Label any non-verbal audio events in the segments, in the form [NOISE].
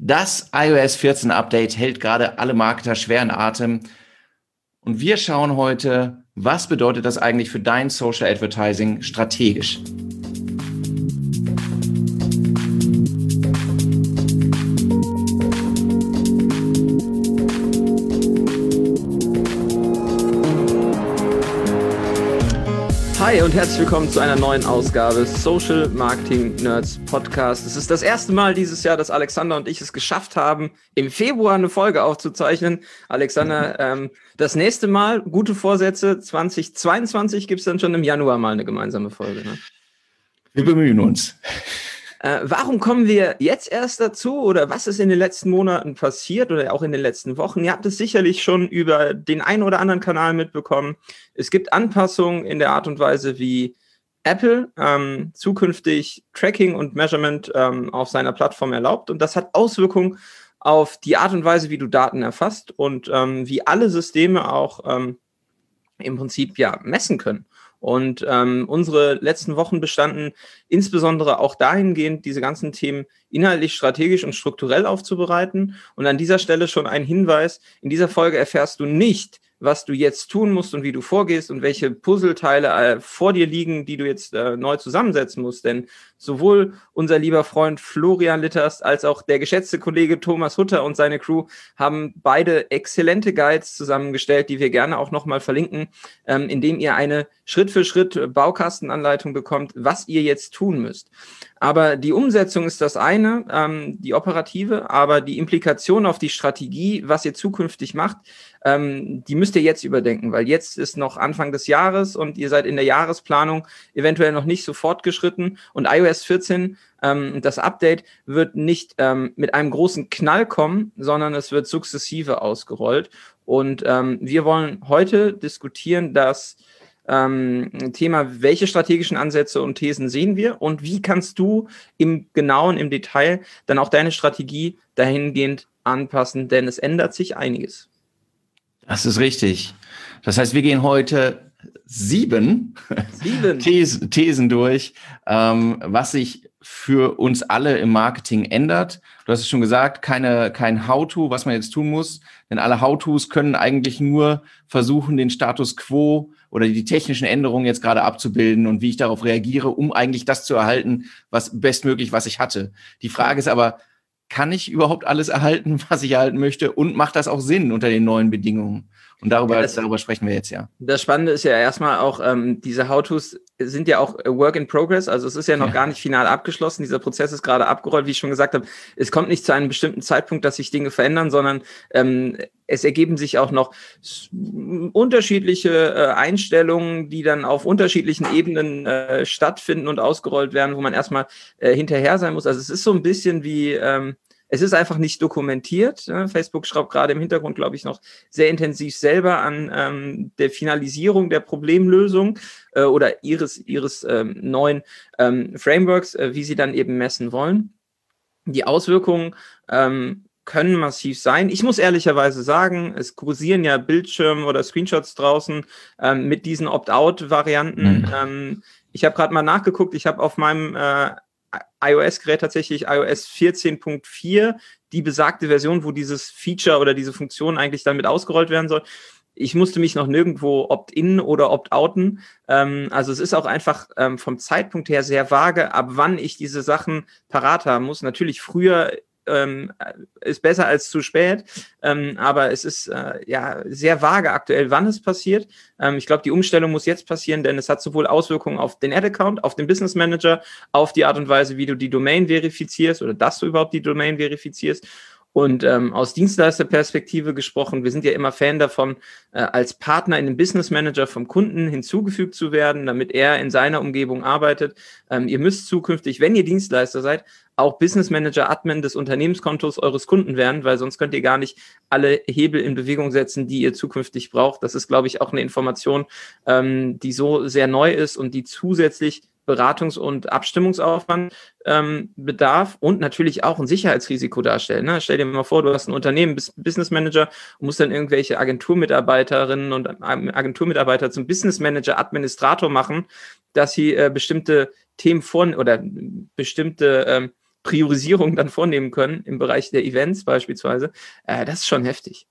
Das iOS 14 Update hält gerade alle Marketer schwer in Atem. Und wir schauen heute, was bedeutet das eigentlich für dein Social Advertising strategisch? Hi und herzlich willkommen zu einer neuen Ausgabe Social Marketing Nerds Podcast. Es ist das erste Mal dieses Jahr, dass Alexander und ich es geschafft haben, im Februar eine Folge aufzuzeichnen. Alexander, ähm, das nächste Mal, gute Vorsätze, 2022 gibt es dann schon im Januar mal eine gemeinsame Folge. Ne? Wir bemühen uns. Äh, warum kommen wir jetzt erst dazu oder was ist in den letzten Monaten passiert oder auch in den letzten Wochen? Ihr habt es sicherlich schon über den einen oder anderen Kanal mitbekommen. Es gibt Anpassungen in der Art und Weise, wie Apple ähm, zukünftig Tracking und Measurement ähm, auf seiner Plattform erlaubt und das hat Auswirkungen auf die Art und Weise, wie du Daten erfasst und ähm, wie alle Systeme auch ähm, im Prinzip ja messen können. Und ähm, unsere letzten Wochen bestanden insbesondere auch dahingehend, diese ganzen Themen inhaltlich, strategisch und strukturell aufzubereiten. Und an dieser Stelle schon ein Hinweis, in dieser Folge erfährst du nicht, was du jetzt tun musst und wie du vorgehst und welche Puzzleteile äh, vor dir liegen, die du jetzt äh, neu zusammensetzen musst. Denn sowohl unser lieber Freund Florian Litterst als auch der geschätzte Kollege Thomas Hutter und seine Crew haben beide exzellente Guides zusammengestellt, die wir gerne auch nochmal verlinken, ähm, indem ihr eine Schritt für Schritt Baukastenanleitung bekommt, was ihr jetzt tun müsst. Aber die Umsetzung ist das eine, ähm, die operative, aber die Implikation auf die Strategie, was ihr zukünftig macht, ähm, die müsst ihr jetzt überdenken, weil jetzt ist noch Anfang des Jahres und ihr seid in der Jahresplanung eventuell noch nicht so fortgeschritten und iOS 14 ähm, das Update wird nicht ähm, mit einem großen Knall kommen, sondern es wird sukzessive ausgerollt. Und ähm, wir wollen heute diskutieren, dass ähm, Thema, welche strategischen Ansätze und Thesen sehen wir und wie kannst du im genauen, im Detail dann auch deine Strategie dahingehend anpassen, denn es ändert sich einiges. Das ist richtig. Das heißt, wir gehen heute sieben, sieben. [LAUGHS] Thesen, Thesen durch, ähm, was sich für uns alle im Marketing ändert. Du hast es schon gesagt, keine, kein How-To, was man jetzt tun muss, denn alle How-Tos können eigentlich nur versuchen, den Status quo oder die technischen Änderungen jetzt gerade abzubilden und wie ich darauf reagiere, um eigentlich das zu erhalten, was bestmöglich, was ich hatte. Die Frage ist aber, kann ich überhaupt alles erhalten, [LAUGHS] was ich erhalten möchte? Und macht das auch Sinn unter den neuen Bedingungen? Und darüber, ja, das, darüber sprechen wir jetzt ja. Das Spannende ist ja erstmal auch, ähm, diese How-Tos sind ja auch Work in Progress. Also es ist ja noch ja. gar nicht final abgeschlossen. Dieser Prozess ist gerade abgerollt, wie ich schon gesagt habe. Es kommt nicht zu einem bestimmten Zeitpunkt, dass sich Dinge verändern, sondern ähm, es ergeben sich auch noch unterschiedliche äh, Einstellungen, die dann auf unterschiedlichen Ebenen äh, stattfinden und ausgerollt werden, wo man erstmal äh, hinterher sein muss. Also es ist so ein bisschen wie ähm, es ist einfach nicht dokumentiert. Facebook schraubt gerade im Hintergrund, glaube ich, noch sehr intensiv selber an ähm, der Finalisierung der Problemlösung äh, oder ihres, ihres ähm, neuen ähm, Frameworks, äh, wie sie dann eben messen wollen. Die Auswirkungen ähm, können massiv sein. Ich muss ehrlicherweise sagen, es kursieren ja Bildschirme oder Screenshots draußen ähm, mit diesen Opt-out-Varianten. Mhm. Ähm, ich habe gerade mal nachgeguckt, ich habe auf meinem äh, iOS-Gerät tatsächlich iOS 14.4, die besagte Version, wo dieses Feature oder diese Funktion eigentlich dann mit ausgerollt werden soll. Ich musste mich noch nirgendwo opt-in oder opt-outen. Ähm, also es ist auch einfach ähm, vom Zeitpunkt her sehr vage, ab wann ich diese Sachen parat haben muss. Natürlich früher ähm, ist besser als zu spät, ähm, aber es ist äh, ja sehr vage aktuell, wann es passiert. Ähm, ich glaube, die Umstellung muss jetzt passieren, denn es hat sowohl Auswirkungen auf den Ad-Account, auf den Business Manager, auf die Art und Weise, wie du die Domain verifizierst oder dass du überhaupt die Domain verifizierst und ähm, aus Dienstleisterperspektive gesprochen, wir sind ja immer Fan davon, äh, als Partner in den Business Manager vom Kunden hinzugefügt zu werden, damit er in seiner Umgebung arbeitet. Ähm, ihr müsst zukünftig, wenn ihr Dienstleister seid, auch Business Manager Admin des Unternehmenskontos eures Kunden werden, weil sonst könnt ihr gar nicht alle Hebel in Bewegung setzen, die ihr zukünftig braucht. Das ist, glaube ich, auch eine Information, ähm, die so sehr neu ist und die zusätzlich Beratungs- und Abstimmungsaufwand ähm, bedarf und natürlich auch ein Sicherheitsrisiko darstellen. Ne? Stell dir mal vor, du hast ein Unternehmen, bist Business Manager und musst dann irgendwelche Agenturmitarbeiterinnen und Agenturmitarbeiter zum Business Manager, Administrator machen, dass sie äh, bestimmte Themen von oder bestimmte ähm, Priorisierung dann vornehmen können im Bereich der Events beispielsweise. Äh, das ist schon heftig.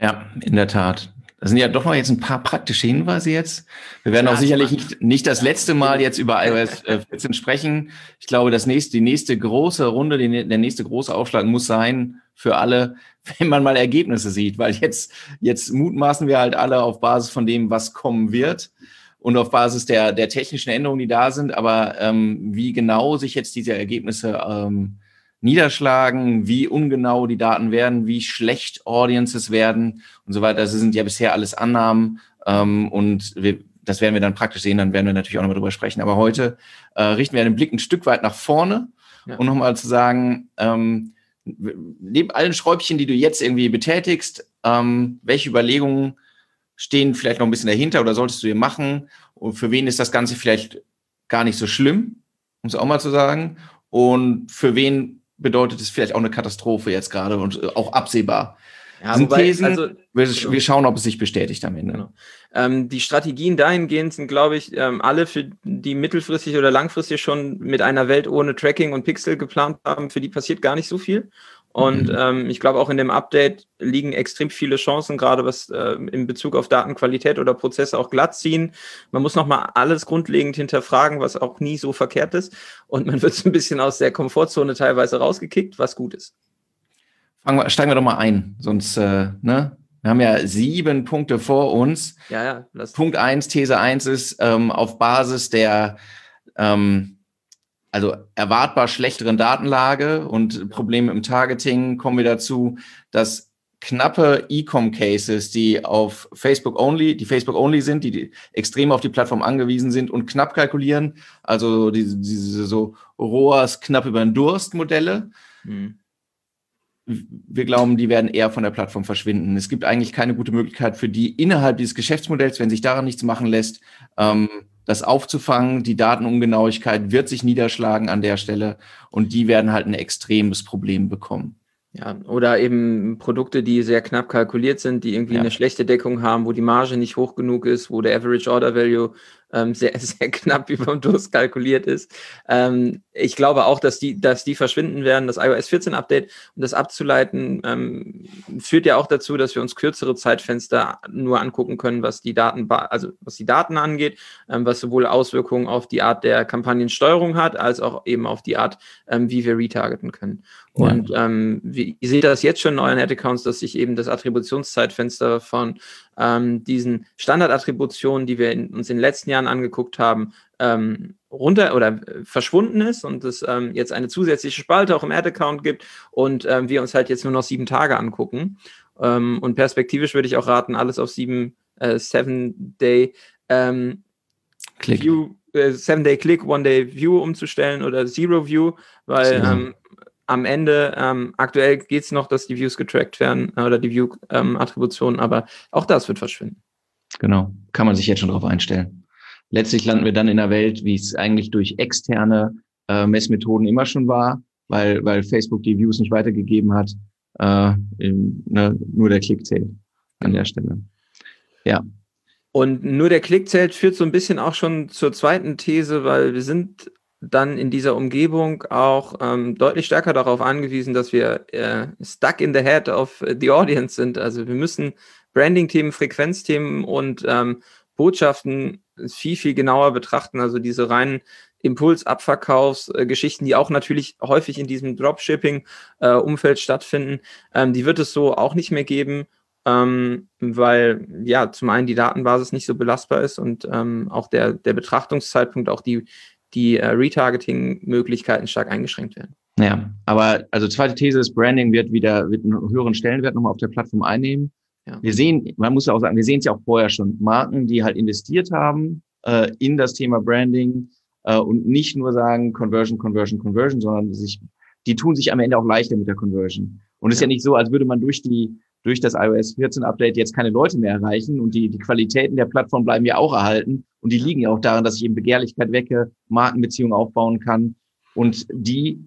Ja, in der Tat. Das sind ja doch noch jetzt ein paar praktische Hinweise jetzt. Wir werden ja, auch sicherlich nicht, nicht das letzte Mal jetzt über iOS 14 sprechen. Ich glaube, das nächste, die nächste große Runde, der nächste große Aufschlag muss sein für alle, [LAUGHS] wenn man mal Ergebnisse sieht, weil jetzt, jetzt mutmaßen wir halt alle auf Basis von dem, was kommen wird und auf Basis der, der technischen Änderungen, die da sind. Aber ähm, wie genau sich jetzt diese Ergebnisse ähm, niederschlagen, wie ungenau die Daten werden, wie schlecht Audiences werden und so weiter. Das sind ja bisher alles Annahmen ähm, und wir, das werden wir dann praktisch sehen, dann werden wir natürlich auch nochmal drüber sprechen. Aber heute äh, richten wir den Blick ein Stück weit nach vorne, ja. um nochmal zu sagen, ähm, neben allen Schräubchen, die du jetzt irgendwie betätigst, ähm, welche Überlegungen stehen vielleicht noch ein bisschen dahinter oder solltest du dir machen? Und für wen ist das Ganze vielleicht gar nicht so schlimm, um es auch mal zu sagen? Und für wen bedeutet es vielleicht auch eine Katastrophe jetzt gerade und äh, auch absehbar. Ja, sind wobei, also, wir, wir, schauen, ob es sich bestätigt am Ende. Genau. Ähm, die Strategien dahingehend sind, glaube ich, ähm, alle für die mittelfristig oder langfristig schon mit einer Welt ohne Tracking und Pixel geplant haben, für die passiert gar nicht so viel. Und mhm. ähm, ich glaube, auch in dem Update liegen extrem viele Chancen, gerade was äh, in Bezug auf Datenqualität oder Prozesse auch glatt ziehen. Man muss nochmal alles grundlegend hinterfragen, was auch nie so verkehrt ist. Und man [LAUGHS] wird so ein bisschen aus der Komfortzone teilweise rausgekickt, was gut ist. Fangen wir, steigen wir doch mal ein, sonst, äh, ne? Wir haben ja sieben Punkte vor uns. Ja, ja. Punkt eins, These eins ist, ähm, auf Basis der ähm, also erwartbar schlechteren Datenlage und Probleme im Targeting kommen wir dazu, dass knappe E-Com-Cases, die auf Facebook only, die Facebook only sind, die, extrem auf die Plattform angewiesen sind und knapp kalkulieren, also diese, diese so ROAS knapp über den Durst Modelle. Mhm. Wir glauben, die werden eher von der Plattform verschwinden. Es gibt eigentlich keine gute Möglichkeit für die innerhalb dieses Geschäftsmodells, wenn sich daran nichts machen lässt, ähm, das aufzufangen. Die Datenungenauigkeit wird sich niederschlagen an der Stelle und die werden halt ein extremes Problem bekommen. Ja, oder eben Produkte, die sehr knapp kalkuliert sind, die irgendwie ja. eine schlechte Deckung haben, wo die Marge nicht hoch genug ist, wo der Average Order Value ähm, sehr, [LAUGHS] sehr knapp über dem Durst kalkuliert ist. Ähm, ich glaube auch, dass die, dass die verschwinden werden. Das iOS 14 Update, um das abzuleiten, ähm, führt ja auch dazu, dass wir uns kürzere Zeitfenster nur angucken können, was die Daten, also was die Daten angeht, ähm, was sowohl Auswirkungen auf die Art der Kampagnensteuerung hat, als auch eben auf die Art, ähm, wie wir retargeten können. Und ähm, wie, ihr seht das jetzt schon in euren Ad-Accounts, dass sich eben das Attributionszeitfenster von ähm, diesen Standardattributionen, die wir in, uns in den letzten Jahren angeguckt haben, ähm, runter oder äh, verschwunden ist und es ähm, jetzt eine zusätzliche Spalte auch im Ad-Account gibt und ähm, wir uns halt jetzt nur noch sieben Tage angucken. Ähm, und perspektivisch würde ich auch raten, alles auf sieben, äh, seven Day ähm, Click. View, äh, seven Day Click, One Day View umzustellen oder Zero View, weil ähm, am Ende, ähm, aktuell geht es noch, dass die Views getrackt werden äh, oder die View-Attributionen, ähm, aber auch das wird verschwinden. Genau, kann man sich jetzt schon darauf einstellen. Letztlich landen wir dann in einer Welt, wie es eigentlich durch externe äh, Messmethoden immer schon war, weil, weil Facebook die Views nicht weitergegeben hat. Äh, im, ne, nur der Klick zählt an der Stelle. Ja. Und nur der Klick zählt führt so ein bisschen auch schon zur zweiten These, weil wir sind dann in dieser Umgebung auch ähm, deutlich stärker darauf angewiesen, dass wir äh, stuck in the head of the audience sind. Also wir müssen Branding-Themen, Frequenzthemen und ähm, Botschaften viel, viel genauer betrachten. Also diese reinen Impulsabverkaufsgeschichten, äh, die auch natürlich häufig in diesem Dropshipping-Umfeld äh, stattfinden, ähm, die wird es so auch nicht mehr geben. Ähm, weil ja zum einen die Datenbasis nicht so belastbar ist und ähm, auch der, der Betrachtungszeitpunkt, auch die, die äh, Retargeting-Möglichkeiten stark eingeschränkt werden. Ja, aber also zweite These ist, Branding wird wieder wird einen höheren Stellenwert nochmal auf der Plattform einnehmen. Ja. Wir sehen, man muss ja auch sagen, wir sehen es ja auch vorher schon, Marken, die halt investiert haben äh, in das Thema Branding äh, und nicht nur sagen Conversion, Conversion, Conversion, sondern sich, die tun sich am Ende auch leichter mit der Conversion. Und es ja. ist ja nicht so, als würde man durch die durch das iOS 14 Update jetzt keine Leute mehr erreichen und die, die Qualitäten der Plattform bleiben ja auch erhalten und die liegen ja auch daran, dass ich eben Begehrlichkeit wecke, Markenbeziehungen aufbauen kann und die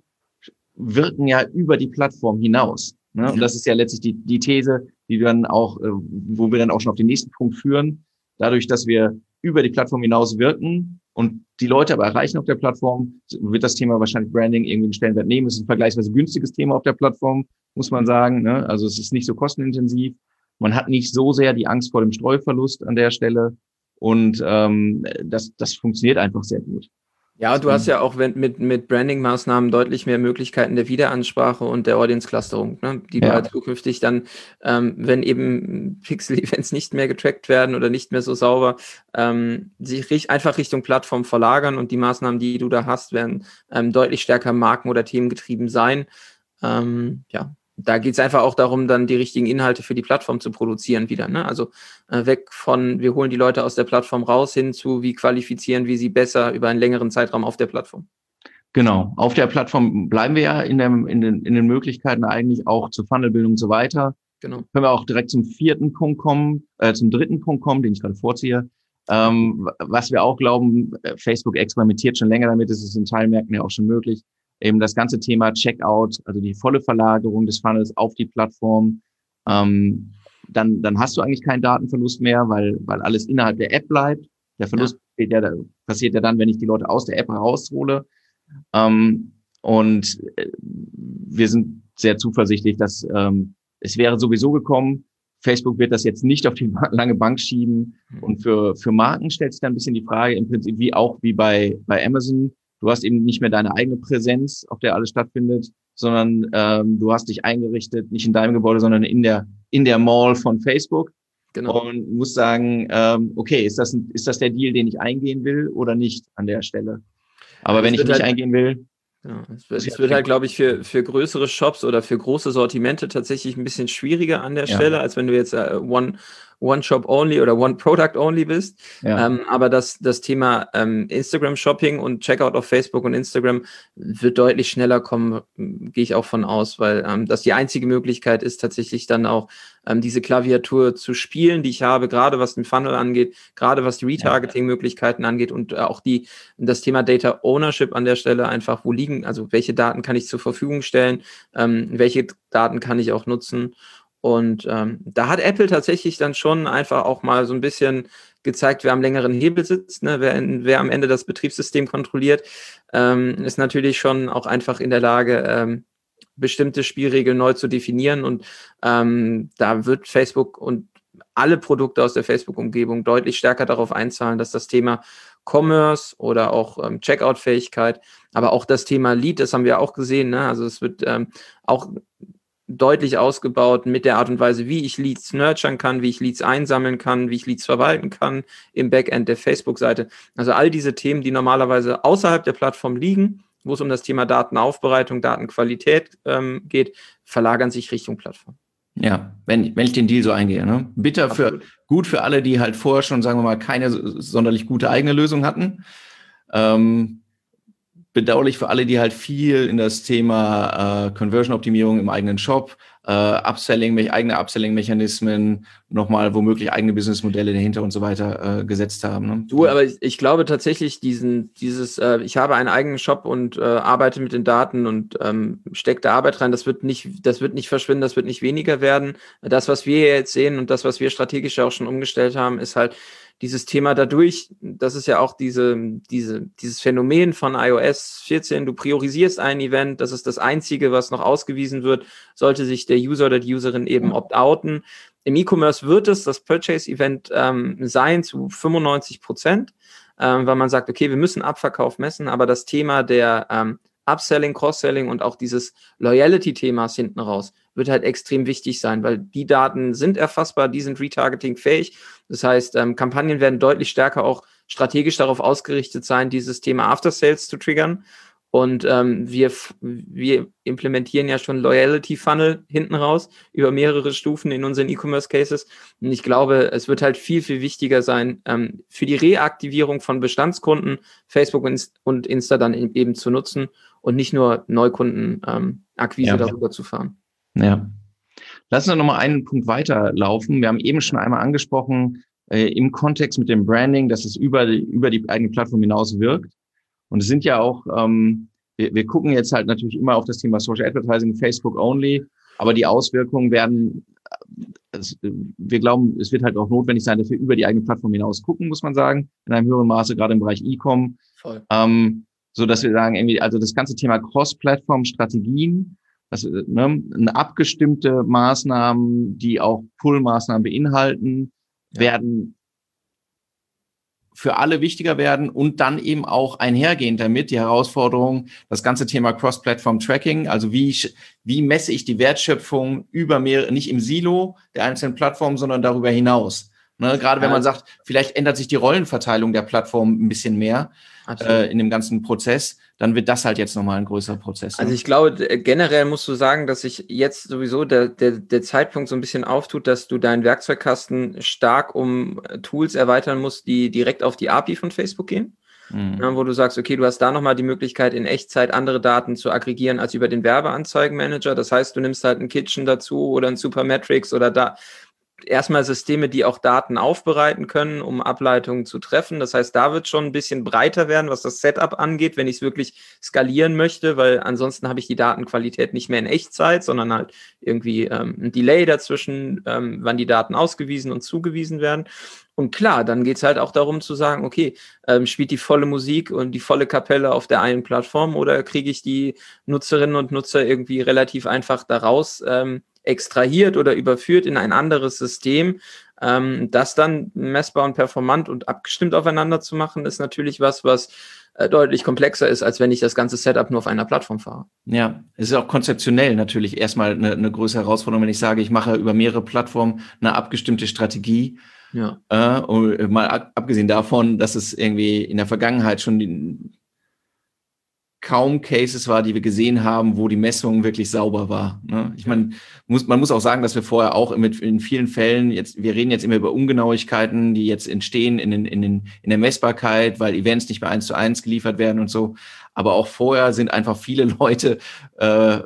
wirken ja über die Plattform hinaus. Ne? Und das ist ja letztlich die, die These, die dann auch, äh, wo wir dann auch schon auf den nächsten Punkt führen. Dadurch, dass wir über die Plattform hinaus wirken, und die Leute aber erreichen auf der Plattform, wird das Thema wahrscheinlich Branding irgendwie einen Stellenwert nehmen. Es ist ein vergleichsweise günstiges Thema auf der Plattform, muss man sagen. Ne? Also es ist nicht so kostenintensiv. Man hat nicht so sehr die Angst vor dem Streuverlust an der Stelle. Und ähm, das, das funktioniert einfach sehr gut. Ja, du hast ja auch mit, mit Branding-Maßnahmen deutlich mehr Möglichkeiten der Wiederansprache und der Audience-Clusterung, ne? die ja. du halt zukünftig dann, ähm, wenn eben Pixel-Events [LAUGHS] nicht mehr getrackt werden oder nicht mehr so sauber, ähm, sich einfach Richtung Plattform verlagern und die Maßnahmen, die du da hast, werden ähm, deutlich stärker marken- oder themengetrieben sein. Ähm, ja, da geht es einfach auch darum, dann die richtigen Inhalte für die Plattform zu produzieren wieder. Ne? Also äh, weg von, wir holen die Leute aus der Plattform raus hin zu, wie qualifizieren wir sie besser über einen längeren Zeitraum auf der Plattform. Genau, auf der Plattform bleiben wir ja in, dem, in, den, in den Möglichkeiten eigentlich auch zur Funnelbildung und so weiter. Genau. Können wir auch direkt zum vierten Punkt kommen, äh, zum dritten Punkt kommen, den ich gerade vorziehe. Ähm, was wir auch glauben, äh, Facebook experimentiert schon länger damit, ist es in Teilmärkten ja auch schon möglich, eben das ganze Thema Checkout, also die volle Verlagerung des Funnels auf die Plattform. Ähm, dann, dann hast du eigentlich keinen Datenverlust mehr, weil, weil alles innerhalb der App bleibt. Der Verlust ja. Ja, passiert ja dann, wenn ich die Leute aus der App raushole. Ähm, und äh, wir sind sehr zuversichtlich, dass ähm, es wäre sowieso gekommen. Facebook wird das jetzt nicht auf die [LAUGHS] lange Bank schieben. Mhm. Und für, für Marken stellt sich dann ein bisschen die Frage, im Prinzip wie auch wie bei, bei Amazon, Du hast eben nicht mehr deine eigene Präsenz, auf der alles stattfindet, sondern ähm, du hast dich eingerichtet, nicht in deinem Gebäude, sondern in der, in der Mall von Facebook. Genau. Und musst sagen, ähm, okay, ist das, ist das der Deal, den ich eingehen will oder nicht an der Stelle? Aber ja, wenn ich nicht halt, eingehen will, ja, es wird, es wird halt, glaube ich, für, für größere Shops oder für große Sortimente tatsächlich ein bisschen schwieriger an der ja. Stelle, als wenn du jetzt äh, One, One-Shop-Only oder One-Product-Only bist. Ja. Ähm, aber das, das Thema ähm, Instagram-Shopping und Checkout auf Facebook und Instagram wird deutlich schneller kommen, gehe ich auch von aus, weil ähm, das die einzige Möglichkeit ist, tatsächlich dann auch ähm, diese Klaviatur zu spielen, die ich habe, gerade was den Funnel angeht, gerade was die Retargeting-Möglichkeiten angeht und äh, auch die, das Thema Data Ownership an der Stelle einfach, wo liegen, also welche Daten kann ich zur Verfügung stellen, ähm, welche Daten kann ich auch nutzen und ähm, da hat Apple tatsächlich dann schon einfach auch mal so ein bisschen gezeigt, wer am längeren Hebel sitzt, ne? wer, wer am Ende das Betriebssystem kontrolliert, ähm, ist natürlich schon auch einfach in der Lage, ähm, bestimmte Spielregeln neu zu definieren. Und ähm, da wird Facebook und alle Produkte aus der Facebook-Umgebung deutlich stärker darauf einzahlen, dass das Thema Commerce oder auch ähm, Checkout-Fähigkeit, aber auch das Thema Lead, das haben wir auch gesehen. Ne? Also es wird ähm, auch deutlich ausgebaut mit der Art und Weise, wie ich Leads nurturen kann, wie ich Leads einsammeln kann, wie ich Leads verwalten kann im Backend der Facebook-Seite. Also all diese Themen, die normalerweise außerhalb der Plattform liegen, wo es um das Thema Datenaufbereitung, Datenqualität ähm, geht, verlagern sich Richtung Plattform. Ja, wenn, wenn ich den Deal so eingehe. Ne? Bitter Absolut. für, gut für alle, die halt vorher schon, sagen wir mal, keine sonderlich gute eigene Lösung hatten. Ähm, bedauerlich für alle, die halt viel in das Thema äh, Conversion-Optimierung im eigenen Shop, äh, Upselling, eigene Upselling-Mechanismen, nochmal womöglich eigene Businessmodelle dahinter und so weiter äh, gesetzt haben. Ne? Du, aber ich, ich, glaube tatsächlich, diesen, dieses, äh, ich habe einen eigenen Shop und äh, arbeite mit den Daten und ähm, stecke da Arbeit rein, das wird nicht, das wird nicht verschwinden, das wird nicht weniger werden. Das, was wir jetzt sehen und das, was wir strategisch auch schon umgestellt haben, ist halt, dieses Thema dadurch, das ist ja auch diese, diese, dieses Phänomen von iOS 14, du priorisierst ein Event, das ist das einzige, was noch ausgewiesen wird, sollte sich der User oder die Userin eben opt-outen. Im E-Commerce wird es das Purchase-Event ähm, sein zu 95 Prozent, ähm, weil man sagt, okay, wir müssen Abverkauf messen, aber das Thema der ähm, Upselling, Cross-Selling und auch dieses Loyalty-Themas hinten raus wird halt extrem wichtig sein, weil die Daten sind erfassbar, die sind Retargeting-fähig. Das heißt, ähm, Kampagnen werden deutlich stärker auch strategisch darauf ausgerichtet sein, dieses Thema After Sales zu triggern. Und ähm, wir, wir implementieren ja schon Loyalty Funnel hinten raus über mehrere Stufen in unseren E-Commerce Cases. Und ich glaube, es wird halt viel, viel wichtiger sein, ähm, für die Reaktivierung von Bestandskunden Facebook und Insta dann eben zu nutzen und nicht nur Neukundenakquise ähm, ja. darüber zu fahren. Ja. Lassen wir nochmal einen Punkt weiterlaufen. Wir haben eben schon einmal angesprochen, äh, im Kontext mit dem Branding, dass es über die, über die eigene Plattform hinaus wirkt. Und es sind ja auch, ähm, wir, wir gucken jetzt halt natürlich immer auf das Thema Social Advertising, Facebook only, aber die Auswirkungen werden es, wir glauben, es wird halt auch notwendig sein, dass wir über die eigene Plattform hinaus gucken, muss man sagen, in einem höheren Maße, gerade im Bereich E-Com. Ähm, so dass wir sagen, irgendwie, also das ganze Thema Cross-Plattform-Strategien, das, ne, eine abgestimmte Maßnahmen, die auch Pull-Maßnahmen beinhalten, ja. werden für alle wichtiger werden und dann eben auch einhergehend damit die Herausforderung, das ganze Thema Cross-Platform-Tracking, also wie, wie messe ich die Wertschöpfung über mehrere, nicht im Silo der einzelnen Plattformen, sondern darüber hinaus. Ne, gerade wenn man sagt, vielleicht ändert sich die Rollenverteilung der Plattform ein bisschen mehr äh, in dem ganzen Prozess, dann wird das halt jetzt nochmal ein größerer Prozess. Ne? Also ich glaube, generell musst du sagen, dass sich jetzt sowieso der, der, der Zeitpunkt so ein bisschen auftut, dass du deinen Werkzeugkasten stark um äh, Tools erweitern musst, die direkt auf die API von Facebook gehen. Mhm. Ja, wo du sagst, okay, du hast da nochmal die Möglichkeit, in Echtzeit andere Daten zu aggregieren als über den Werbeanzeigenmanager. Das heißt, du nimmst halt ein Kitchen dazu oder ein Supermetrics oder da erstmal Systeme, die auch Daten aufbereiten können, um Ableitungen zu treffen. Das heißt, da wird schon ein bisschen breiter werden, was das Setup angeht, wenn ich es wirklich skalieren möchte, weil ansonsten habe ich die Datenqualität nicht mehr in Echtzeit, sondern halt irgendwie ähm, ein Delay dazwischen, ähm, wann die Daten ausgewiesen und zugewiesen werden. Und klar, dann geht es halt auch darum zu sagen, okay, ähm, spielt die volle Musik und die volle Kapelle auf der einen Plattform oder kriege ich die Nutzerinnen und Nutzer irgendwie relativ einfach daraus ähm, extrahiert oder überführt in ein anderes System. Ähm, das dann messbar und performant und abgestimmt aufeinander zu machen, ist natürlich was, was äh, deutlich komplexer ist, als wenn ich das ganze Setup nur auf einer Plattform fahre. Ja, es ist auch konzeptionell natürlich erstmal eine, eine größere Herausforderung, wenn ich sage, ich mache über mehrere Plattformen eine abgestimmte Strategie. Ja. Äh, mal abgesehen davon, dass es irgendwie in der Vergangenheit schon die, kaum Cases war, die wir gesehen haben, wo die Messung wirklich sauber war. Ne? Ich meine, muss, man muss auch sagen, dass wir vorher auch mit, in vielen Fällen jetzt, wir reden jetzt immer über Ungenauigkeiten, die jetzt entstehen in, den, in, den, in der Messbarkeit, weil Events nicht mehr eins zu eins geliefert werden und so. Aber auch vorher sind einfach viele [LAUGHS] Leute äh,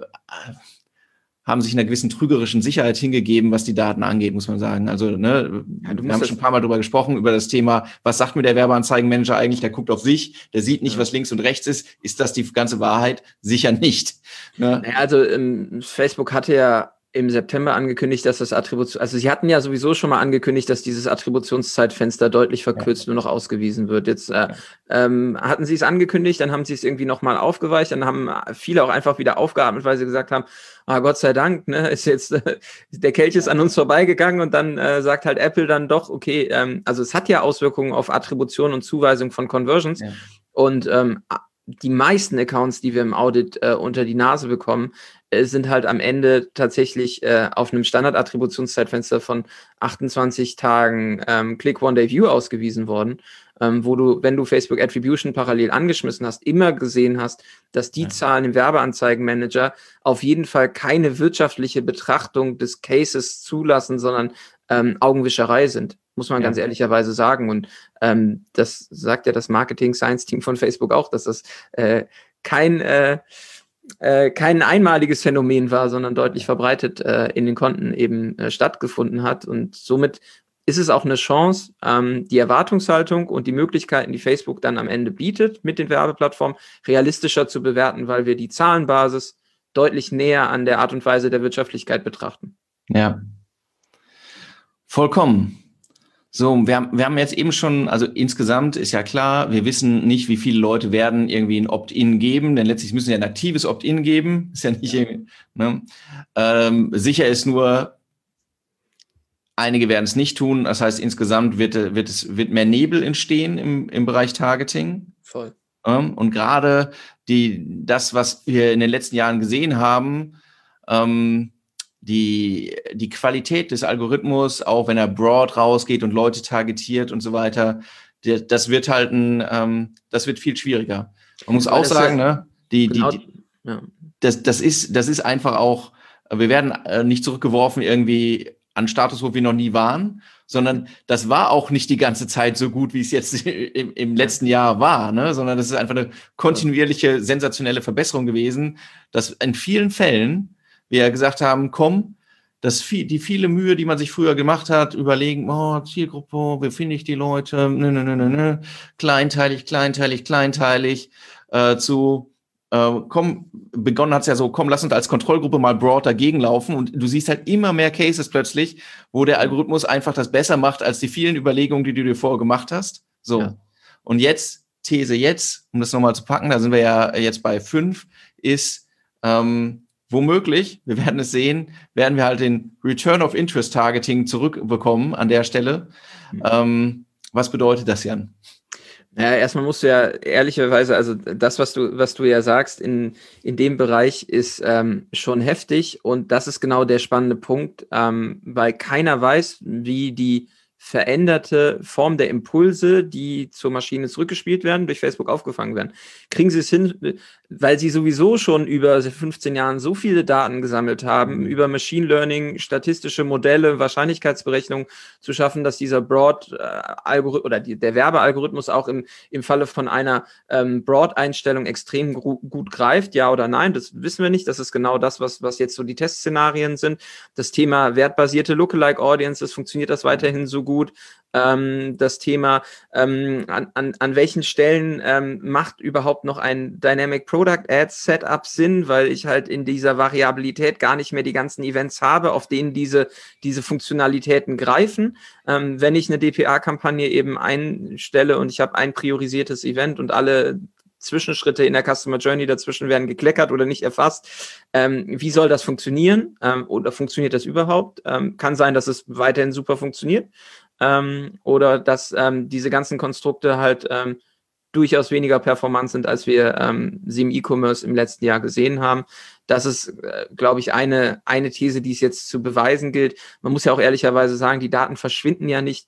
haben sich einer gewissen trügerischen Sicherheit hingegeben, was die Daten angeht, muss man sagen. Also, ne, ja, wir haben schon ein paar Mal drüber gesprochen, über das Thema, was sagt mir der Werbeanzeigenmanager eigentlich? Der guckt auf sich, der sieht nicht, ja. was links und rechts ist. Ist das die ganze Wahrheit? Sicher nicht. Ne? Also, ähm, Facebook hatte ja im September angekündigt, dass das Attribution, also sie hatten ja sowieso schon mal angekündigt, dass dieses Attributionszeitfenster deutlich verkürzt ja. nur noch ausgewiesen wird. Jetzt äh, ähm, hatten sie es angekündigt, dann haben sie es irgendwie nochmal aufgeweicht, dann haben viele auch einfach wieder aufgeatmet, weil sie gesagt haben, ah, Gott sei Dank, ne, [LAUGHS] ist jetzt, äh, der Kelch ist an uns vorbeigegangen und dann äh, sagt halt Apple dann doch, okay, ähm, also es hat ja Auswirkungen auf Attribution und Zuweisung von Conversions. Ja. Und ähm, die meisten Accounts, die wir im Audit äh, unter die Nase bekommen, äh, sind halt am Ende tatsächlich äh, auf einem Standard-Attributionszeitfenster von 28 Tagen ähm, Click One Day View ausgewiesen worden, ähm, wo du, wenn du Facebook Attribution parallel angeschmissen hast, immer gesehen hast, dass die ja. Zahlen im Werbeanzeigenmanager auf jeden Fall keine wirtschaftliche Betrachtung des Cases zulassen, sondern ähm, Augenwischerei sind muss man ja. ganz ehrlicherweise sagen. Und ähm, das sagt ja das Marketing Science Team von Facebook auch, dass das äh, kein äh, äh, kein einmaliges Phänomen war, sondern deutlich verbreitet äh, in den Konten eben äh, stattgefunden hat. Und somit ist es auch eine Chance, ähm, die Erwartungshaltung und die Möglichkeiten, die Facebook dann am Ende bietet, mit den Werbeplattformen realistischer zu bewerten, weil wir die Zahlenbasis deutlich näher an der Art und Weise der Wirtschaftlichkeit betrachten. Ja. Vollkommen. So, wir haben, wir haben jetzt eben schon, also insgesamt ist ja klar, wir wissen nicht, wie viele Leute werden irgendwie ein Opt-in geben, denn letztlich müssen ja ein aktives Opt-in geben. [LAUGHS] Ist ja nicht irgendwie, ne? ähm, sicher ist nur, einige werden es nicht tun. Das heißt, insgesamt wird, wird es, wird mehr Nebel entstehen im, im Bereich Targeting. Voll. Ähm, und gerade die, das, was wir in den letzten Jahren gesehen haben, ähm, die, die Qualität des Algorithmus, auch wenn er broad rausgeht und Leute targetiert und so weiter, der, das wird halt ein, ähm, das wird viel schwieriger. Man muss Weil auch sagen, ja, ne, die, genau, die, die ja. das, das ist, das ist einfach auch, wir werden äh, nicht zurückgeworfen irgendwie an Status, wo wir noch nie waren, sondern das war auch nicht die ganze Zeit so gut, wie es jetzt [LAUGHS] im, im letzten Jahr war, ne? sondern das ist einfach eine kontinuierliche, sensationelle Verbesserung gewesen, dass in vielen Fällen wir ja gesagt haben, komm, das viel, die viele Mühe, die man sich früher gemacht hat, überlegen, oh, Zielgruppe, wie finde ich die Leute, nö, nö, nö, nö, kleinteilig, kleinteilig, kleinteilig, äh, zu, äh, komm, begonnen hat es ja so, komm, lass uns als Kontrollgruppe mal broad dagegen laufen und du siehst halt immer mehr Cases plötzlich, wo der Algorithmus einfach das besser macht als die vielen Überlegungen, die du dir vorher gemacht hast. So. Ja. Und jetzt, These jetzt, um das nochmal zu packen, da sind wir ja jetzt bei fünf, ist, ähm, womöglich, wir werden es sehen, werden wir halt den Return of Interest Targeting zurückbekommen an der Stelle. Mhm. Ähm, was bedeutet das, Jan? Ja, erstmal musst du ja ehrlicherweise, also das, was du, was du ja sagst, in, in dem Bereich ist ähm, schon heftig und das ist genau der spannende Punkt, ähm, weil keiner weiß, wie die veränderte Form der Impulse, die zur Maschine zurückgespielt werden, durch Facebook aufgefangen werden. Kriegen sie es hin, weil sie sowieso schon über 15 Jahren so viele Daten gesammelt haben, mhm. über Machine Learning, statistische Modelle, Wahrscheinlichkeitsberechnung zu schaffen, dass dieser Broad-Algorithmus äh, oder die, der Werbealgorithmus auch im, im Falle von einer ähm, Broad-Einstellung extrem gut greift, ja oder nein, das wissen wir nicht. Das ist genau das, was, was jetzt so die Testszenarien sind. Das Thema wertbasierte Lookalike Audiences, funktioniert das weiterhin so gut? Ähm, das Thema, ähm, an, an, an welchen Stellen ähm, macht überhaupt noch ein Dynamic Product Ads Setup Sinn, weil ich halt in dieser Variabilität gar nicht mehr die ganzen Events habe, auf denen diese, diese Funktionalitäten greifen. Ähm, wenn ich eine DPA-Kampagne eben einstelle und ich habe ein priorisiertes Event und alle Zwischenschritte in der Customer Journey dazwischen werden gekleckert oder nicht erfasst. Ähm, wie soll das funktionieren? Ähm, oder funktioniert das überhaupt? Ähm, kann sein, dass es weiterhin super funktioniert ähm, oder dass ähm, diese ganzen Konstrukte halt ähm, durchaus weniger performant sind, als wir ähm, sie im E-Commerce im letzten Jahr gesehen haben. Das ist, äh, glaube ich, eine, eine These, die es jetzt zu beweisen gilt. Man muss ja auch ehrlicherweise sagen, die Daten verschwinden ja nicht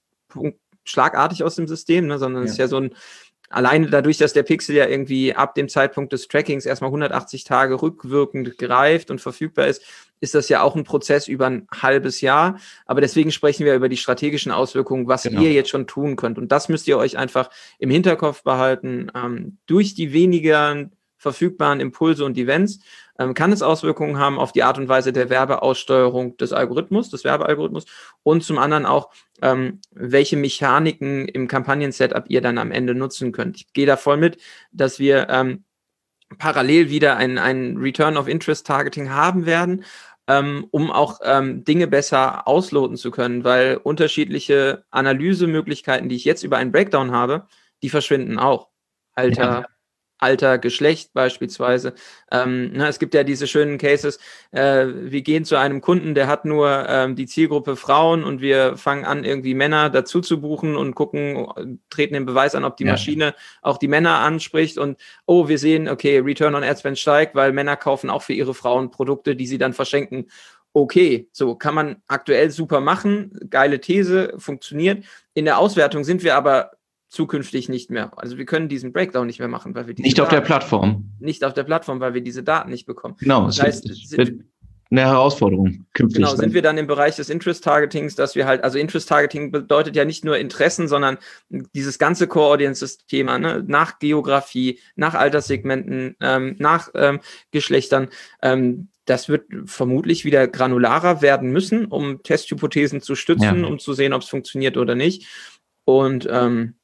schlagartig aus dem System, ne, sondern es ist ja so ein alleine dadurch, dass der Pixel ja irgendwie ab dem Zeitpunkt des Trackings erstmal 180 Tage rückwirkend greift und verfügbar ist, ist das ja auch ein Prozess über ein halbes Jahr. Aber deswegen sprechen wir über die strategischen Auswirkungen, was genau. ihr jetzt schon tun könnt. Und das müsst ihr euch einfach im Hinterkopf behalten. Ähm, durch die weniger verfügbaren Impulse und Events ähm, kann es Auswirkungen haben auf die Art und Weise der Werbeaussteuerung des Algorithmus, des Werbealgorithmus und zum anderen auch, ähm, welche Mechaniken im Kampagnen-Setup ihr dann am Ende nutzen könnt. Ich gehe da voll mit, dass wir ähm, parallel wieder ein, ein Return of Interest Targeting haben werden, ähm, um auch ähm, Dinge besser ausloten zu können, weil unterschiedliche Analysemöglichkeiten, die ich jetzt über einen Breakdown habe, die verschwinden auch. Alter, ja. Alter, Geschlecht beispielsweise. Ähm, na, ne, es gibt ja diese schönen Cases, äh, wir gehen zu einem Kunden, der hat nur ähm, die Zielgruppe Frauen und wir fangen an, irgendwie Männer dazu zu buchen und gucken, treten den Beweis an, ob die ja. Maschine auch die Männer anspricht und oh, wir sehen, okay, Return on Ad Spend steigt, weil Männer kaufen auch für ihre Frauen Produkte, die sie dann verschenken. Okay, so kann man aktuell super machen, geile These, funktioniert. In der Auswertung sind wir aber zukünftig nicht mehr. Also wir können diesen Breakdown nicht mehr machen, weil wir diese nicht Daten, auf der Plattform. Nicht auf der Plattform, weil wir diese Daten nicht bekommen. Genau, das heißt, es wird eine Herausforderung künftig. Genau, sind wir dann im Bereich des Interest Targetings, dass wir halt, also Interest Targeting bedeutet ja nicht nur Interessen, sondern dieses ganze Core Audience Thema, ne, nach Geografie, nach Alterssegmenten, ähm, nach ähm, Geschlechtern. Ähm, das wird vermutlich wieder granularer werden müssen, um Testhypothesen zu stützen, ja. um zu sehen, ob es funktioniert oder nicht. Und ähm,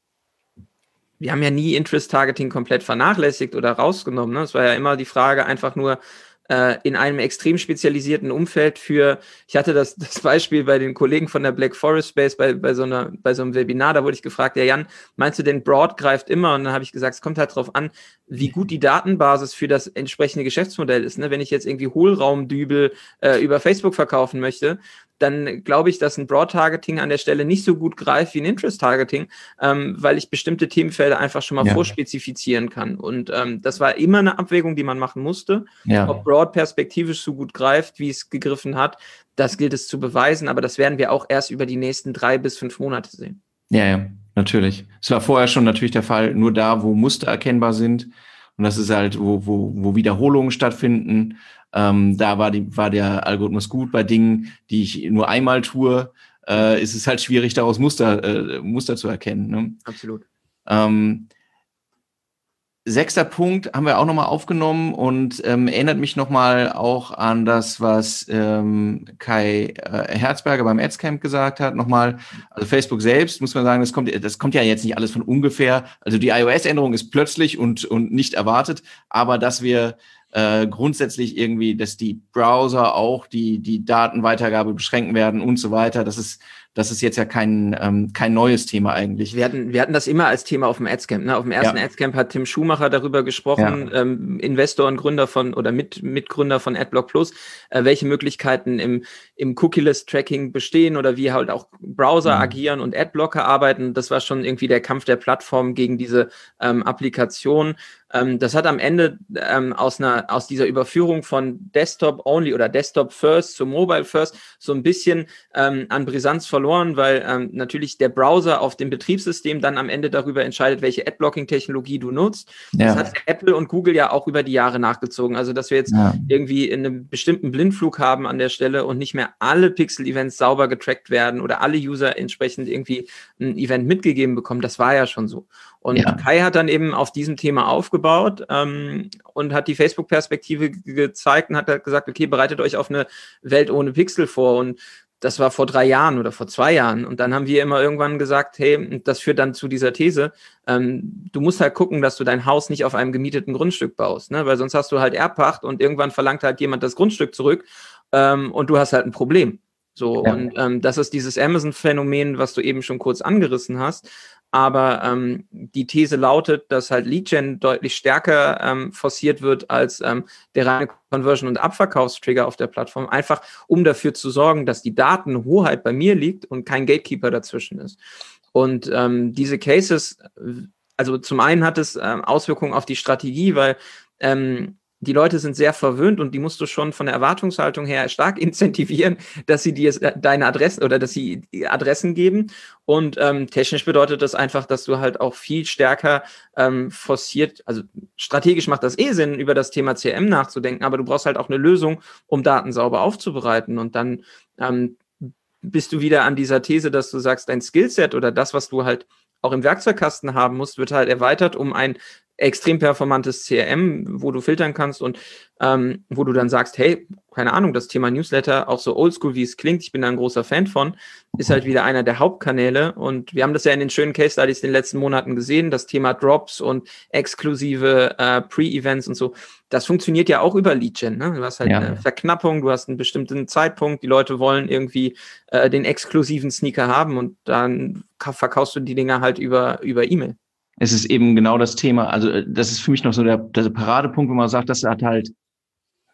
wir haben ja nie Interest-Targeting komplett vernachlässigt oder rausgenommen. Ne? Es war ja immer die Frage einfach nur, äh, in einem extrem spezialisierten Umfeld für, ich hatte das, [LAUGHS] das Beispiel bei den Kollegen von der Black Forest Space bei, bei, so einer, bei so einem Webinar, da wurde ich gefragt, ja Jan, meinst du denn Broad greift immer? Und dann habe ich gesagt, es kommt halt darauf an, wie gut die Datenbasis für das entsprechende Geschäftsmodell ist. Ne? Wenn ich jetzt irgendwie Hohlraumdübel äh, über Facebook verkaufen möchte, dann glaube ich, dass ein Broad-Targeting an der Stelle nicht so gut greift wie ein Interest-Targeting, ähm, weil ich bestimmte Themenfelder einfach schon mal ja. vorspezifizieren kann. Und ähm, das war immer eine Abwägung, die man machen musste. Ja. Ob Broad perspektivisch so gut greift, wie es gegriffen hat, das gilt es zu beweisen, aber das werden wir auch erst über die nächsten drei bis fünf Monate sehen. Ja, ja, natürlich. Es war vorher schon natürlich der Fall, nur da, wo Muster erkennbar sind. Und das ist halt, wo, wo, wo Wiederholungen stattfinden, ähm, da war, die, war der Algorithmus gut. Bei Dingen, die ich nur einmal tue, äh, ist es halt schwierig, daraus Muster, äh, Muster zu erkennen. Ne? Absolut. Ähm, sechster Punkt haben wir auch nochmal aufgenommen und ähm, erinnert mich nochmal auch an das, was ähm, Kai äh, Herzberger beim Adscamp gesagt hat. Nochmal, also Facebook selbst, muss man sagen, das kommt, das kommt ja jetzt nicht alles von ungefähr. Also die iOS-Änderung ist plötzlich und, und nicht erwartet, aber dass wir äh, grundsätzlich irgendwie, dass die Browser auch die, die Datenweitergabe beschränken werden und so weiter, das ist das ist jetzt ja kein, ähm, kein neues Thema eigentlich. Wir hatten, wir hatten das immer als Thema auf dem Adscamp. Ne? Auf dem ersten ja. Adscamp hat Tim Schumacher darüber gesprochen, ja. ähm, Investor und Gründer von oder mit, Mitgründer von AdBlock Plus, äh, welche Möglichkeiten im, im Cookie-List-Tracking bestehen oder wie halt auch Browser mhm. agieren und Adblocker arbeiten. Das war schon irgendwie der Kampf der Plattform gegen diese ähm, Applikation. Ähm, das hat am Ende ähm, aus, einer, aus dieser Überführung von Desktop Only oder Desktop First zu Mobile First so ein bisschen ähm, an Brisanz verloren verloren, weil ähm, natürlich der Browser auf dem Betriebssystem dann am Ende darüber entscheidet, welche Adblocking-Technologie du nutzt. Ja. Das hat Apple und Google ja auch über die Jahre nachgezogen. Also, dass wir jetzt ja. irgendwie in einem bestimmten Blindflug haben an der Stelle und nicht mehr alle Pixel-Events sauber getrackt werden oder alle User entsprechend irgendwie ein Event mitgegeben bekommen, das war ja schon so. Und ja. Kai hat dann eben auf diesem Thema aufgebaut ähm, und hat die Facebook-Perspektive gezeigt und hat gesagt, okay, bereitet euch auf eine Welt ohne Pixel vor. Und das war vor drei Jahren oder vor zwei Jahren. Und dann haben wir immer irgendwann gesagt, hey, das führt dann zu dieser These, ähm, du musst halt gucken, dass du dein Haus nicht auf einem gemieteten Grundstück baust, ne? weil sonst hast du halt Erbpacht und irgendwann verlangt halt jemand das Grundstück zurück ähm, und du hast halt ein Problem. So, ja. und ähm, das ist dieses Amazon-Phänomen, was du eben schon kurz angerissen hast. Aber ähm, die These lautet, dass halt Lead-Gen deutlich stärker ähm, forciert wird als ähm, der reine Conversion- und Abverkaufstrigger auf der Plattform, einfach um dafür zu sorgen, dass die Datenhoheit bei mir liegt und kein Gatekeeper dazwischen ist. Und ähm, diese Cases, also zum einen hat es ähm, Auswirkungen auf die Strategie, weil ähm, die Leute sind sehr verwöhnt und die musst du schon von der Erwartungshaltung her stark [LAUGHS] incentivieren, dass sie dir äh, deine Adressen oder dass sie Adressen geben. Und ähm, technisch bedeutet das einfach, dass du halt auch viel stärker ähm, forciert, also strategisch macht das eh Sinn, über das Thema CM nachzudenken, aber du brauchst halt auch eine Lösung, um Daten sauber aufzubereiten. Und dann ähm, bist du wieder an dieser These, dass du sagst, dein Skillset oder das, was du halt auch im Werkzeugkasten haben musst, wird halt erweitert um ein extrem performantes CRM, wo du filtern kannst und ähm, wo du dann sagst, hey, keine Ahnung, das Thema Newsletter, auch so oldschool, wie es klingt, ich bin da ein großer Fan von, ist halt wieder einer der Hauptkanäle. Und wir haben das ja in den schönen Case Studies in den letzten Monaten gesehen, das Thema Drops und exklusive äh, Pre-Events und so. Das funktioniert ja auch über Lead-Gen. Ne? Du hast halt ja. eine Verknappung, du hast einen bestimmten Zeitpunkt, die Leute wollen irgendwie äh, den exklusiven Sneaker haben und dann verkaufst du die Dinger halt über, über E-Mail es ist eben genau das Thema. Also äh, das ist für mich noch so der, der Paradepunkt, wenn man sagt, das hat halt,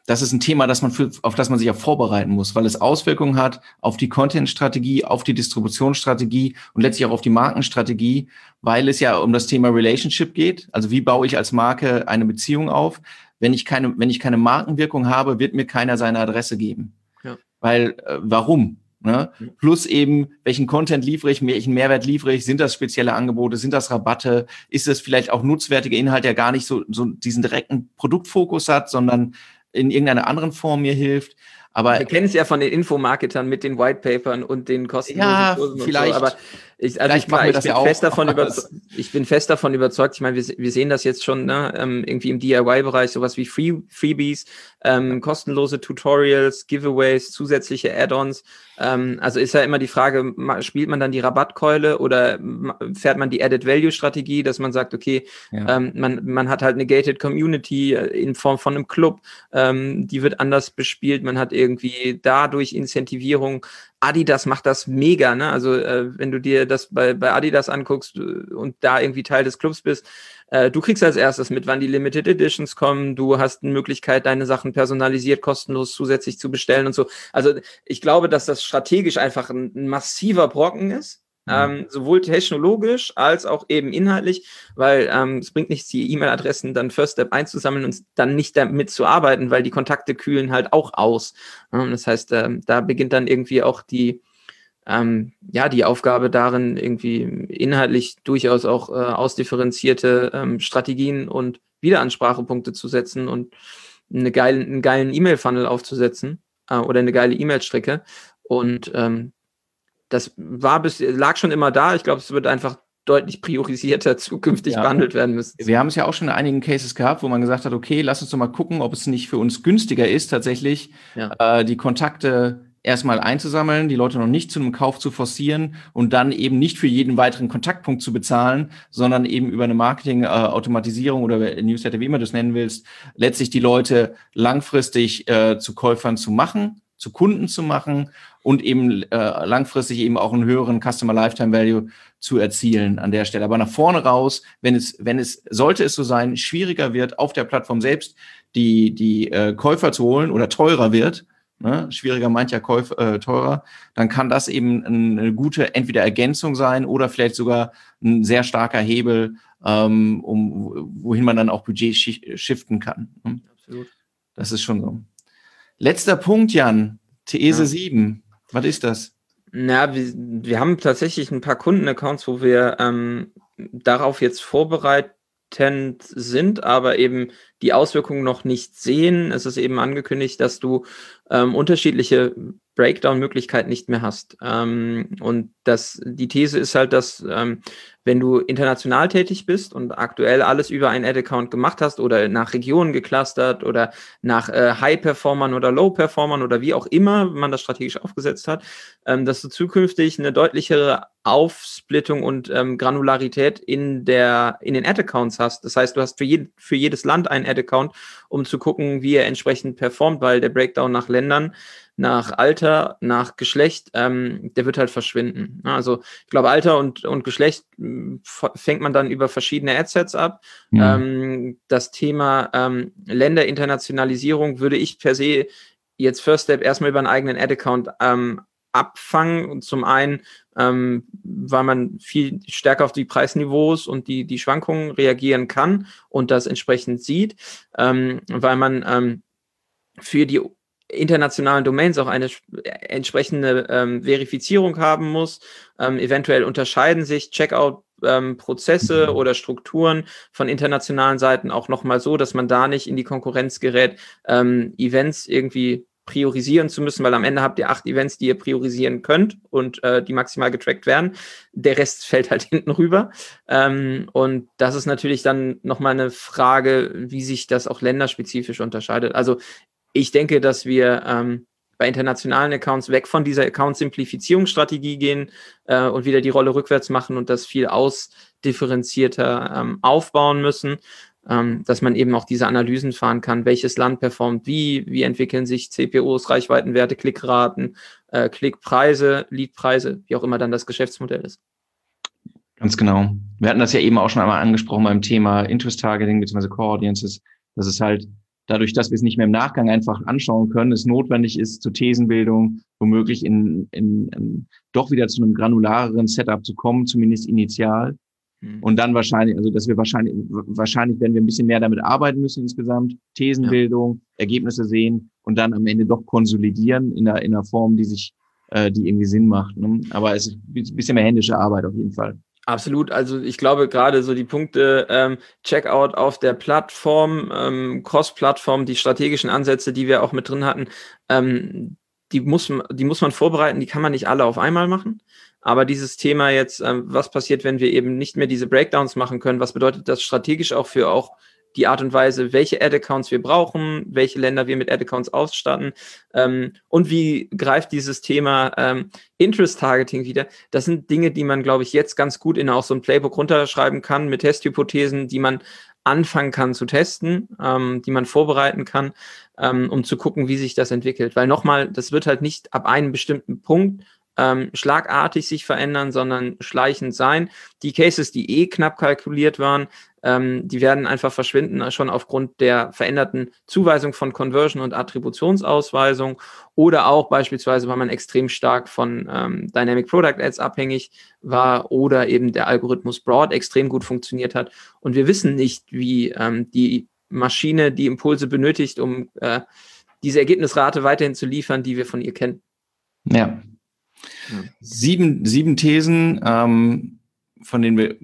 das ist ein Thema, das man für, auf das man sich auch vorbereiten muss, weil es Auswirkungen hat auf die Content-Strategie, auf die Distributionsstrategie und letztlich auch auf die Markenstrategie, weil es ja um das Thema Relationship geht. Also wie baue ich als Marke eine Beziehung auf? Wenn ich keine, wenn ich keine Markenwirkung habe, wird mir keiner seine Adresse geben. Ja. Weil, äh, warum? Ne? Plus eben, welchen Content liefere ich, welchen Mehrwert liefere ich, sind das spezielle Angebote, sind das Rabatte, ist es vielleicht auch nutzwertiger Inhalt, der gar nicht so, so diesen direkten Produktfokus hat, sondern in irgendeiner anderen Form mir hilft. Aber wir kennen es ja von den Infomarketern mit den Whitepapern und den kostenlosen ja, Kursen vielleicht, so, aber ich, also ich, ich, bin ja fest davon überzeugt, [LAUGHS] ich bin fest davon überzeugt, ich meine, wir, wir sehen das jetzt schon ne, ähm, irgendwie im DIY-Bereich, sowas wie Free, Freebies, ähm, kostenlose Tutorials, Giveaways, zusätzliche Add-ons. Ähm, also ist ja immer die Frage, spielt man dann die Rabattkeule oder fährt man die Added-Value-Strategie, dass man sagt, okay, ja. ähm, man, man hat halt eine gated Community äh, in Form von einem Club, ähm, die wird anders bespielt, man hat irgendwie dadurch Incentivierung Adidas macht das mega, ne? Also äh, wenn du dir das bei, bei Adidas anguckst äh, und da irgendwie Teil des Clubs bist, äh, du kriegst als erstes mit, wann die Limited Editions kommen, du hast eine Möglichkeit, deine Sachen personalisiert, kostenlos zusätzlich zu bestellen und so. Also ich glaube, dass das strategisch einfach ein, ein massiver Brocken ist. Ähm, sowohl technologisch als auch eben inhaltlich, weil ähm, es bringt nichts, die E-Mail-Adressen dann First Step einzusammeln und dann nicht damit zu arbeiten, weil die Kontakte kühlen halt auch aus. Ähm, das heißt, ähm, da beginnt dann irgendwie auch die, ähm, ja, die Aufgabe darin, irgendwie inhaltlich durchaus auch äh, ausdifferenzierte ähm, Strategien und Wiederansprachepunkte zu setzen und eine geile, einen geilen E-Mail-Funnel aufzusetzen äh, oder eine geile E-Mail-Strecke. Und ähm, das war bis, lag schon immer da. Ich glaube, es wird einfach deutlich priorisierter [LAUGHS] zukünftig ja. behandelt werden müssen. Wir haben es ja auch schon in einigen Cases gehabt, wo man gesagt hat, okay, lass uns doch mal gucken, ob es nicht für uns günstiger ist, tatsächlich ja. äh, die Kontakte erstmal einzusammeln, die Leute noch nicht zu einem Kauf zu forcieren und dann eben nicht für jeden weiteren Kontaktpunkt zu bezahlen, sondern eben über eine Marketing-Automatisierung äh, oder Newsletter, wie immer du es nennen willst, letztlich die Leute langfristig äh, zu Käufern zu machen, zu Kunden zu machen und eben äh, langfristig eben auch einen höheren Customer Lifetime Value zu erzielen an der Stelle. Aber nach vorne raus, wenn es, wenn es, sollte es so sein, schwieriger wird, auf der Plattform selbst die, die äh, Käufer zu holen oder teurer wird, ne, schwieriger mancher Käufer, äh, teurer, dann kann das eben eine gute entweder Ergänzung sein oder vielleicht sogar ein sehr starker Hebel, ähm, um, wohin man dann auch Budget shiften kann. Ne? Absolut. Das ist schon so. Letzter Punkt, Jan. These ja. 7. Was ist das? Na, wir, wir haben tatsächlich ein paar Kundenaccounts, wo wir ähm, darauf jetzt vorbereitet sind, aber eben die Auswirkungen noch nicht sehen. Es ist eben angekündigt, dass du ähm, unterschiedliche Breakdown-Möglichkeiten nicht mehr hast. Ähm, und das, die These ist halt, dass ähm, wenn du international tätig bist und aktuell alles über einen Ad-Account gemacht hast oder nach Regionen geclustert oder nach äh, High-Performern oder Low-Performern oder wie auch immer man das strategisch aufgesetzt hat, ähm, dass du zukünftig eine deutlichere Aufsplittung und ähm, Granularität in der in den Ad-Accounts hast. Das heißt, du hast für, je, für jedes Land einen Ad-Account, um zu gucken, wie er entsprechend performt, weil der Breakdown nach Ländern nach Alter, nach Geschlecht, ähm, der wird halt verschwinden. Also ich glaube, Alter und, und Geschlecht fängt man dann über verschiedene Adsets ab. Mhm. Ähm, das Thema ähm, Länderinternationalisierung würde ich per se jetzt First Step erstmal über einen eigenen Ad-Account ähm, abfangen. Und zum einen, ähm, weil man viel stärker auf die Preisniveaus und die, die Schwankungen reagieren kann und das entsprechend sieht, ähm, weil man ähm, für die internationalen Domains auch eine entsprechende ähm, Verifizierung haben muss. Ähm, eventuell unterscheiden sich Checkout-Prozesse ähm, oder Strukturen von internationalen Seiten auch nochmal so, dass man da nicht in die Konkurrenz gerät, ähm, Events irgendwie priorisieren zu müssen, weil am Ende habt ihr acht Events, die ihr priorisieren könnt und äh, die maximal getrackt werden. Der Rest [LAUGHS] fällt halt hinten rüber. Ähm, und das ist natürlich dann nochmal eine Frage, wie sich das auch länderspezifisch unterscheidet. Also ich denke, dass wir ähm, bei internationalen Accounts weg von dieser Account-Simplifizierungsstrategie gehen äh, und wieder die Rolle rückwärts machen und das viel ausdifferenzierter ähm, aufbauen müssen, ähm, dass man eben auch diese Analysen fahren kann, welches Land performt wie, wie entwickeln sich CPOs, Reichweitenwerte, Klickraten, äh, Klickpreise, Leadpreise, wie auch immer dann das Geschäftsmodell ist. Ganz genau. Wir hatten das ja eben auch schon einmal angesprochen beim Thema Interest Targeting bzw. Core Audiences, dass es halt dadurch, dass wir es nicht mehr im Nachgang einfach anschauen können, es notwendig ist, zur Thesenbildung womöglich in, in, in doch wieder zu einem granulareren Setup zu kommen, zumindest initial. Mhm. Und dann wahrscheinlich, also dass wir wahrscheinlich, wahrscheinlich werden wir ein bisschen mehr damit arbeiten müssen insgesamt, Thesenbildung, ja. Ergebnisse sehen und dann am Ende doch konsolidieren in einer, in einer Form, die sich, äh, die irgendwie Sinn macht. Ne? Aber es ist ein bisschen mehr händische Arbeit auf jeden Fall. Absolut. Also ich glaube gerade so die Punkte ähm, Checkout auf der Plattform, ähm, Cross-Plattform, die strategischen Ansätze, die wir auch mit drin hatten, ähm, die muss, die muss man vorbereiten, die kann man nicht alle auf einmal machen. Aber dieses Thema jetzt, ähm, was passiert, wenn wir eben nicht mehr diese Breakdowns machen können, was bedeutet das strategisch auch für auch die Art und Weise, welche Ad-Accounts wir brauchen, welche Länder wir mit Ad-Accounts ausstatten ähm, und wie greift dieses Thema ähm, Interest-Targeting wieder. Das sind Dinge, die man, glaube ich, jetzt ganz gut in auch so ein Playbook runterschreiben kann mit Testhypothesen, die man anfangen kann zu testen, ähm, die man vorbereiten kann, ähm, um zu gucken, wie sich das entwickelt. Weil nochmal, das wird halt nicht ab einem bestimmten Punkt ähm, schlagartig sich verändern, sondern schleichend sein. Die Cases, die eh knapp kalkuliert waren, ähm, die werden einfach verschwinden, äh, schon aufgrund der veränderten Zuweisung von Conversion und Attributionsausweisung oder auch beispielsweise, weil man extrem stark von ähm, Dynamic Product Ads abhängig war oder eben der Algorithmus Broad extrem gut funktioniert hat. Und wir wissen nicht, wie ähm, die Maschine die Impulse benötigt, um äh, diese Ergebnisrate weiterhin zu liefern, die wir von ihr kennen. Ja. Sieben, sieben Thesen, ähm, von denen wir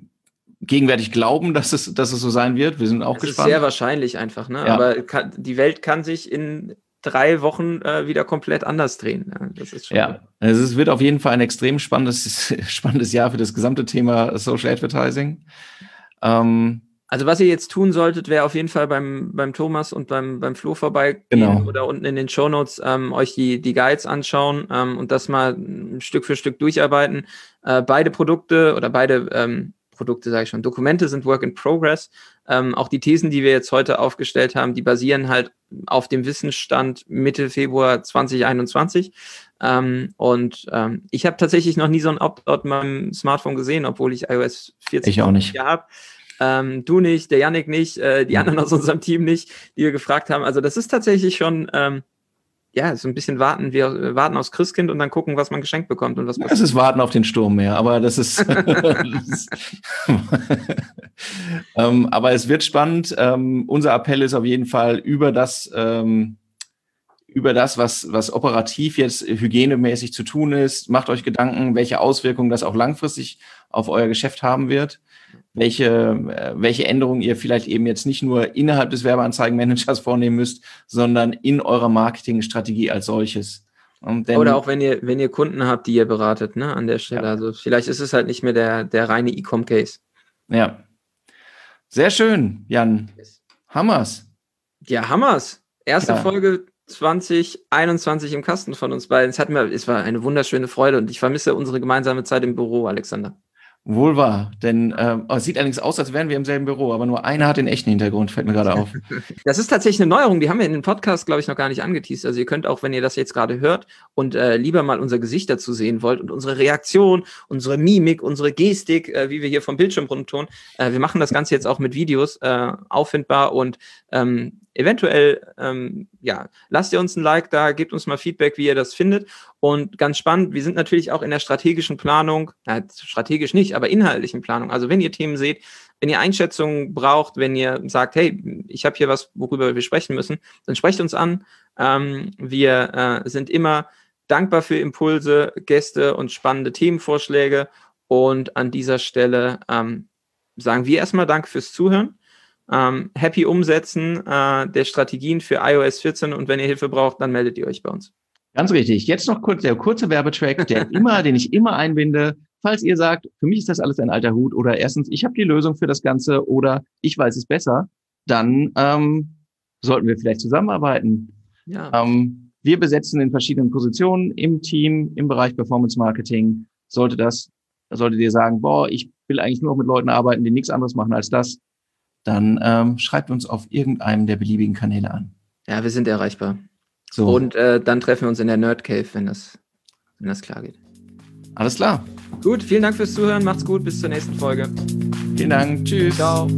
gegenwärtig glauben, dass es, dass es so sein wird. Wir sind auch es gespannt. Ist sehr wahrscheinlich einfach, ne? Ja. Aber kann, die Welt kann sich in drei Wochen äh, wieder komplett anders drehen. Das ist schon ja, also es wird auf jeden Fall ein extrem spannendes, [LAUGHS] spannendes Jahr für das gesamte Thema Social Advertising. Ähm, also was ihr jetzt tun solltet, wäre auf jeden Fall beim, beim Thomas und beim, beim Flo vorbeigehen genau. oder unten in den Show Notes ähm, euch die, die Guides anschauen ähm, und das mal Stück für Stück durcharbeiten. Äh, beide Produkte oder beide ähm, Produkte, sage ich schon, Dokumente sind Work in Progress. Ähm, auch die Thesen, die wir jetzt heute aufgestellt haben, die basieren halt auf dem Wissensstand Mitte Februar 2021. Ähm, und ähm, ich habe tatsächlich noch nie so ein Opt-out in meinem Smartphone gesehen, obwohl ich iOS 14 ich auch nicht. habe. Ähm, du nicht, der Yannick nicht, äh, die anderen aus unserem Team nicht, die wir gefragt haben. Also das ist tatsächlich schon, ähm, ja, so ein bisschen warten. Wir warten aufs Christkind und dann gucken, was man geschenkt bekommt und was. Es ist warten auf den Sturm mehr, aber das ist. [LAUGHS] [LAUGHS] ähm, aber es wird spannend. Ähm, unser Appell ist auf jeden Fall über das. Ähm, über das, was, was operativ jetzt hygienemäßig zu tun ist. Macht euch Gedanken, welche Auswirkungen das auch langfristig auf euer Geschäft haben wird welche, äh, welche Änderungen ihr vielleicht eben jetzt nicht nur innerhalb des Werbeanzeigenmanagers [LAUGHS] vornehmen müsst, sondern in eurer Marketingstrategie als solches. Oder auch wenn ihr, wenn ihr Kunden habt, die ihr beratet, ne, an der Stelle. Ja. Also vielleicht ist es halt nicht mehr der, der reine E-Com-Case. Ja. Sehr schön, Jan. Hammers. Ja, Hammers. Erste ja. Folge 2021 im Kasten von uns beiden. Es, hat mir, es war eine wunderschöne Freude und ich vermisse unsere gemeinsame Zeit im Büro, Alexander. Wohl wahr, denn äh, es sieht allerdings aus, als wären wir im selben Büro, aber nur einer hat den echten Hintergrund, fällt mir gerade auf. [LAUGHS] Das ist tatsächlich eine Neuerung, die haben wir in den Podcast, glaube ich, noch gar nicht angeteased. Also ihr könnt auch, wenn ihr das jetzt gerade hört und äh, lieber mal unser Gesicht dazu sehen wollt und unsere Reaktion, unsere Mimik, unsere Gestik, äh, wie wir hier vom Bildschirm runtertun, äh, wir machen das Ganze jetzt auch mit Videos äh, auffindbar und ähm, eventuell, ähm, ja, lasst ihr uns ein Like da, gebt uns mal Feedback, wie ihr das findet. Und ganz spannend, wir sind natürlich auch in der strategischen Planung, äh, strategisch nicht, aber inhaltlichen Planung. Also wenn ihr Themen seht, wenn ihr Einschätzungen braucht, wenn ihr sagt, hey, ich habe hier was, worüber wir sprechen müssen, dann sprecht uns an. Ähm, wir äh, sind immer dankbar für Impulse, Gäste und spannende Themenvorschläge. Und an dieser Stelle ähm, sagen wir erstmal Danke fürs Zuhören ähm, happy umsetzen äh, der Strategien für iOS 14 und wenn ihr Hilfe braucht, dann meldet ihr euch bei uns. Ganz richtig. Jetzt noch kurz der kurze Werbetrack, der [LAUGHS] immer, den ich immer einbinde. Falls ihr sagt, für mich ist das alles ein alter Hut oder erstens, ich habe die Lösung für das Ganze oder ich weiß es besser, dann ähm, sollten wir vielleicht zusammenarbeiten. Ja. Ähm, wir besetzen in verschiedenen Positionen im Team, im Bereich Performance Marketing. Sollte das, solltet ihr sagen, boah, ich will eigentlich nur mit Leuten arbeiten, die nichts anderes machen als das, dann ähm, schreibt uns auf irgendeinem der beliebigen Kanäle an. Ja, wir sind erreichbar. So. Und äh, dann treffen wir uns in der Nerd Cave, wenn das, wenn das klar geht. Alles klar. Gut, vielen Dank fürs Zuhören. Macht's gut. Bis zur nächsten Folge. Vielen Dank. Tschüss. Ciao.